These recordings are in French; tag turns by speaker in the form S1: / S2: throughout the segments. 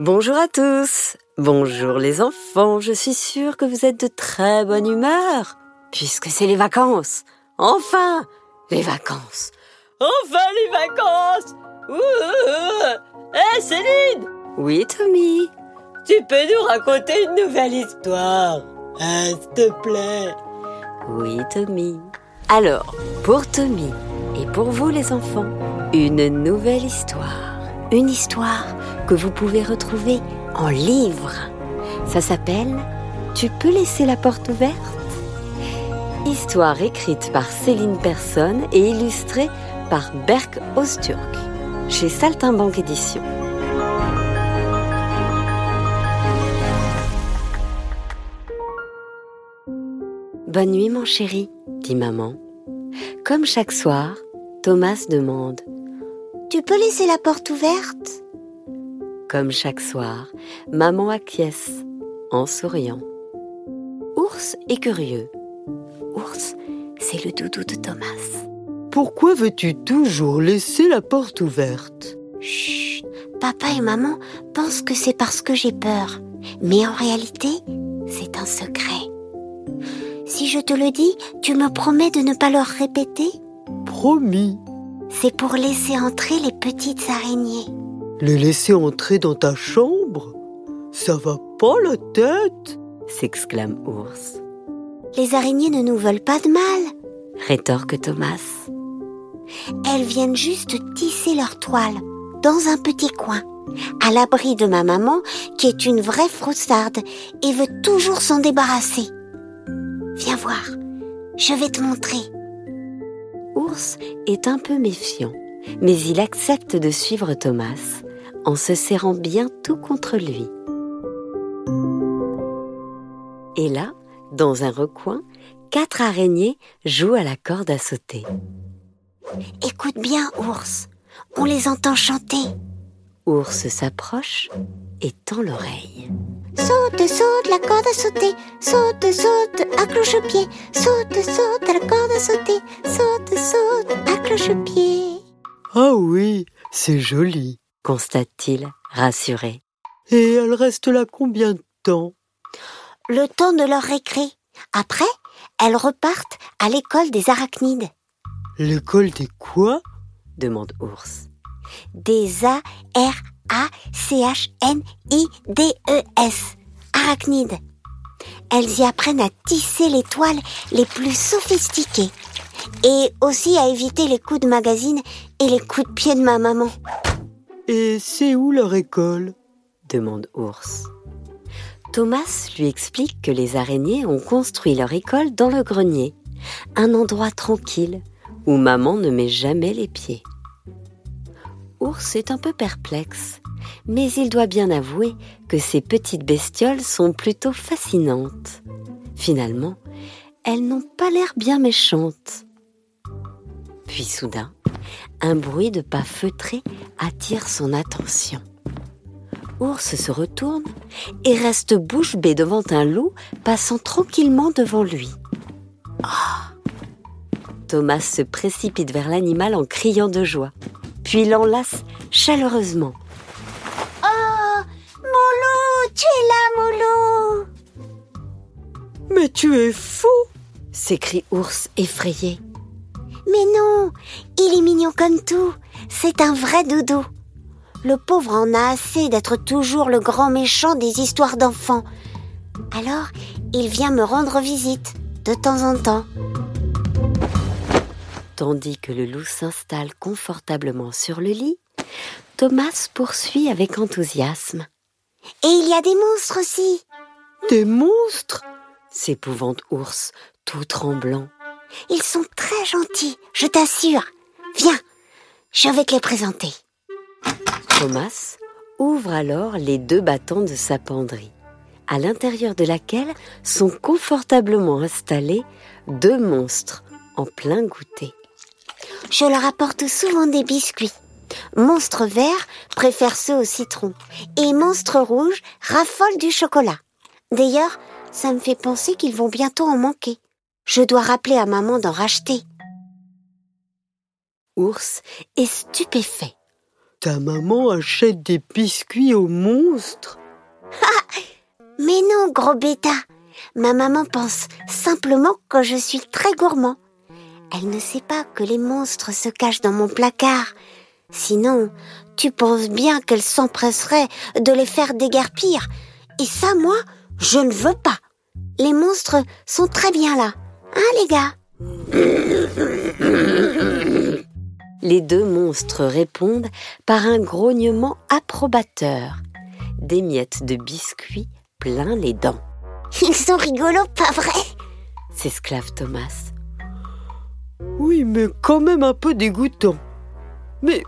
S1: Bonjour à tous. Bonjour les enfants. Je suis sûre que vous êtes de très bonne humeur, puisque c'est les vacances. Enfin, les vacances. Enfin les vacances. Hé Céline Oui Tommy. Tu peux nous raconter une nouvelle histoire hein, S'il te plaît? Oui Tommy. Alors, pour Tommy et pour vous les enfants, une nouvelle histoire. Une histoire que vous pouvez retrouver en livre. Ça s'appelle Tu peux laisser la porte ouverte? Histoire écrite par Céline Personne et illustrée par Berk Osturk chez Saltimbanque Édition. Bonne nuit mon chéri, dit maman. Comme chaque soir, Thomas demande
S2: Tu peux laisser la porte ouverte?
S1: Comme chaque soir, maman acquiesce en souriant. Ours est curieux. Ours, c'est le doudou de Thomas.
S3: Pourquoi veux-tu toujours laisser la porte ouverte?
S2: Chut, papa et maman pensent que c'est parce que j'ai peur. Mais en réalité, c'est un secret. Si je te le dis, tu me promets de ne pas leur répéter?
S3: Promis.
S2: C'est pour laisser entrer les petites araignées.
S3: Les laisser entrer dans ta chambre? Ça va pas la tête?
S1: S'exclame Ours.
S2: Les araignées ne nous veulent pas de mal,
S1: rétorque Thomas.
S2: Elles viennent juste tisser leur toile dans un petit coin, à l'abri de ma maman qui est une vraie froussarde et veut toujours s'en débarrasser. Viens voir, je vais te montrer.
S1: Ours est un peu méfiant, mais il accepte de suivre Thomas en se serrant bien tout contre lui. Et là, dans un recoin, quatre araignées jouent à la corde à sauter.
S2: Écoute bien, ours, on les entend chanter.
S1: Ours s'approche et tend l'oreille.
S2: Saute, saute, la corde à sauter. Saute, saute, à cloche-pied. Saute, saute, la corde à sauter. Saute, saute, à cloche-pied.
S3: Ah oui, c'est joli,
S1: constate-t-il, rassuré.
S3: Et elle reste là combien de temps?
S2: Le temps de leur récré. Après, elles repartent à l'école des arachnides.
S3: L'école des quoi?
S1: demande Ours.
S2: Des A-R-A-C-H-N-I-D-E-S. Arachnides. Elles y apprennent à tisser les toiles les plus sophistiquées. Et aussi à éviter les coups de magazine et les coups de pied de ma maman.
S3: Et c'est où leur école
S1: demande Ours. Thomas lui explique que les araignées ont construit leur école dans le grenier, un endroit tranquille où maman ne met jamais les pieds. Ours est un peu perplexe, mais il doit bien avouer que ces petites bestioles sont plutôt fascinantes. Finalement, elles n'ont pas l'air bien méchantes. Puis soudain, un bruit de pas feutrés attire son attention. Ours se retourne et reste bouche bée devant un loup passant tranquillement devant lui. Oh Thomas se précipite vers l'animal en criant de joie, puis l'enlace chaleureusement.
S2: Oh Moulou, tu es là, Moulou
S3: Mais tu es fou
S1: s'écrie Ours effrayé.
S2: Mais non, il est mignon comme tout. C'est un vrai doudou. Le pauvre en a assez d'être toujours le grand méchant des histoires d'enfants. Alors, il vient me rendre visite, de temps en temps.
S1: Tandis que le loup s'installe confortablement sur le lit, Thomas poursuit avec enthousiasme.
S2: Et il y a des monstres aussi.
S3: Des monstres?
S1: S'épouvante Ours, tout tremblant.
S2: Ils sont très gentils, je t'assure. Viens, je vais te les présenter.
S1: Thomas ouvre alors les deux bâtons de sa penderie, à l'intérieur de laquelle sont confortablement installés deux monstres en plein goûter.
S2: Je leur apporte souvent des biscuits. Monstre vert préfère ceux au citron et monstre rouge raffole du chocolat. D'ailleurs, ça me fait penser qu'ils vont bientôt en manquer. Je dois rappeler à maman d'en racheter.
S1: Ours est stupéfait.
S3: Ta maman achète des biscuits aux monstres?
S2: Mais non, gros bêta. Ma maman pense simplement que je suis très gourmand. Elle ne sait pas que les monstres se cachent dans mon placard. Sinon, tu penses bien qu'elle s'empresserait de les faire déguerpir. Et ça, moi, je ne veux pas. Les monstres sont très bien là. Hein, les gars
S1: Les deux monstres répondent par un grognement approbateur. Des miettes de biscuits plein les dents.
S2: Ils sont rigolos, pas vrai?
S1: S'esclave Thomas.
S3: Oui, mais quand même un peu dégoûtant. Mais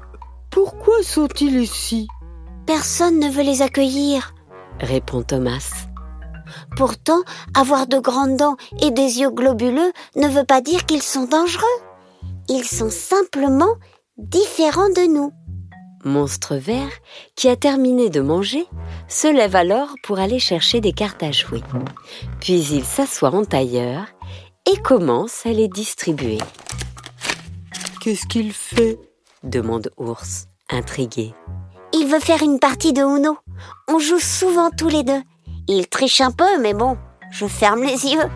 S3: pourquoi sont-ils ici?
S2: Personne ne veut les accueillir,
S1: répond Thomas.
S2: Pourtant, avoir de grandes dents et des yeux globuleux ne veut pas dire qu'ils sont dangereux. Ils sont simplement différents de nous.
S1: Monstre vert, qui a terminé de manger, se lève alors pour aller chercher des cartes à jouer. Puis il s'assoit en tailleur et commence à les distribuer.
S3: Qu'est-ce qu'il fait?
S1: Demande Ours, intrigué.
S2: Il veut faire une partie de Uno. On joue souvent tous les deux. Il triche un peu, mais bon, je ferme les yeux.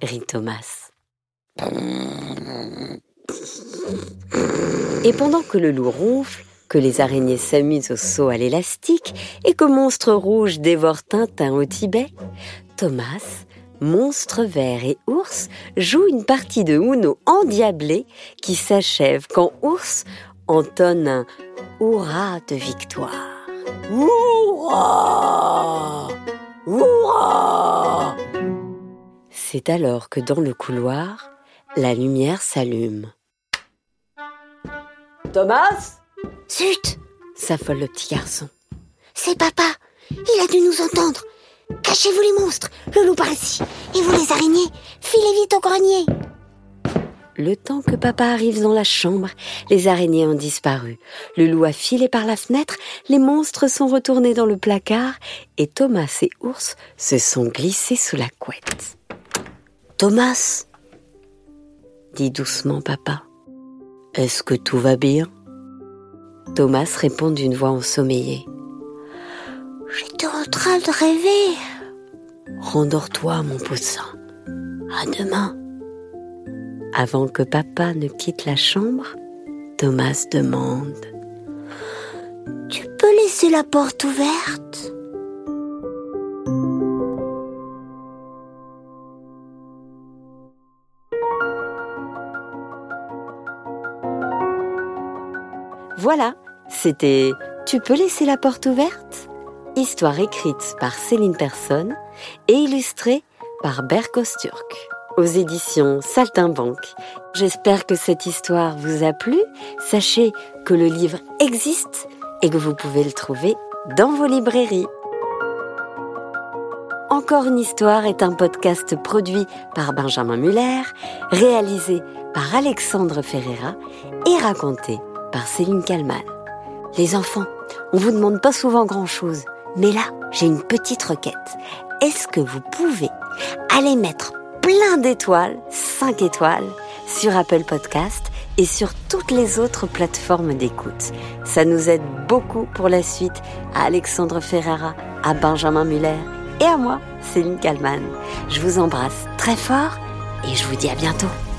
S1: rit Thomas. Et pendant que le loup ronfle, que les araignées s'amusent au saut à l'élastique et que Monstre Rouge dévore Tintin au Tibet, Thomas, Monstre Vert et Ours jouent une partie de Uno endiablé qui s'achève quand Ours entonne un hurrah de victoire. Hurrah C'est alors que dans le couloir, la lumière s'allume. Thomas
S2: Zut
S1: s'affole le petit garçon.
S2: C'est papa. Il a dû nous entendre. Cachez-vous les monstres, le loup par ici. Et vous les araignées, filez vite au grenier.
S1: Le temps que papa arrive dans la chambre, les araignées ont disparu. Le loup a filé par la fenêtre, les monstres sont retournés dans le placard et Thomas et Ours se sont glissés sous la couette. Thomas, dit doucement papa, est-ce que tout va bien? Thomas répond d'une voix ensommeillée.
S2: J'étais en train de rêver.
S1: Rendors-toi, mon poussin. À demain. Avant que papa ne quitte la chambre, Thomas demande.
S2: Tu peux laisser la porte ouverte?
S1: Voilà, c'était Tu peux laisser la porte ouverte? Histoire écrite par Céline Personne et illustrée par Berkos Turc aux éditions Saltimbanque. J'espère que cette histoire vous a plu. Sachez que le livre existe et que vous pouvez le trouver dans vos librairies. Encore une histoire est un podcast produit par Benjamin Muller, réalisé par Alexandre Ferreira et raconté par Céline Kalman. Les enfants, on vous demande pas souvent grand chose, mais là, j'ai une petite requête. Est-ce que vous pouvez aller mettre plein d'étoiles, 5 étoiles, sur Apple Podcast et sur toutes les autres plateformes d'écoute. Ça nous aide beaucoup pour la suite à Alexandre Ferrara, à Benjamin Muller et à moi, Céline Kalman. Je vous embrasse très fort et je vous dis à bientôt.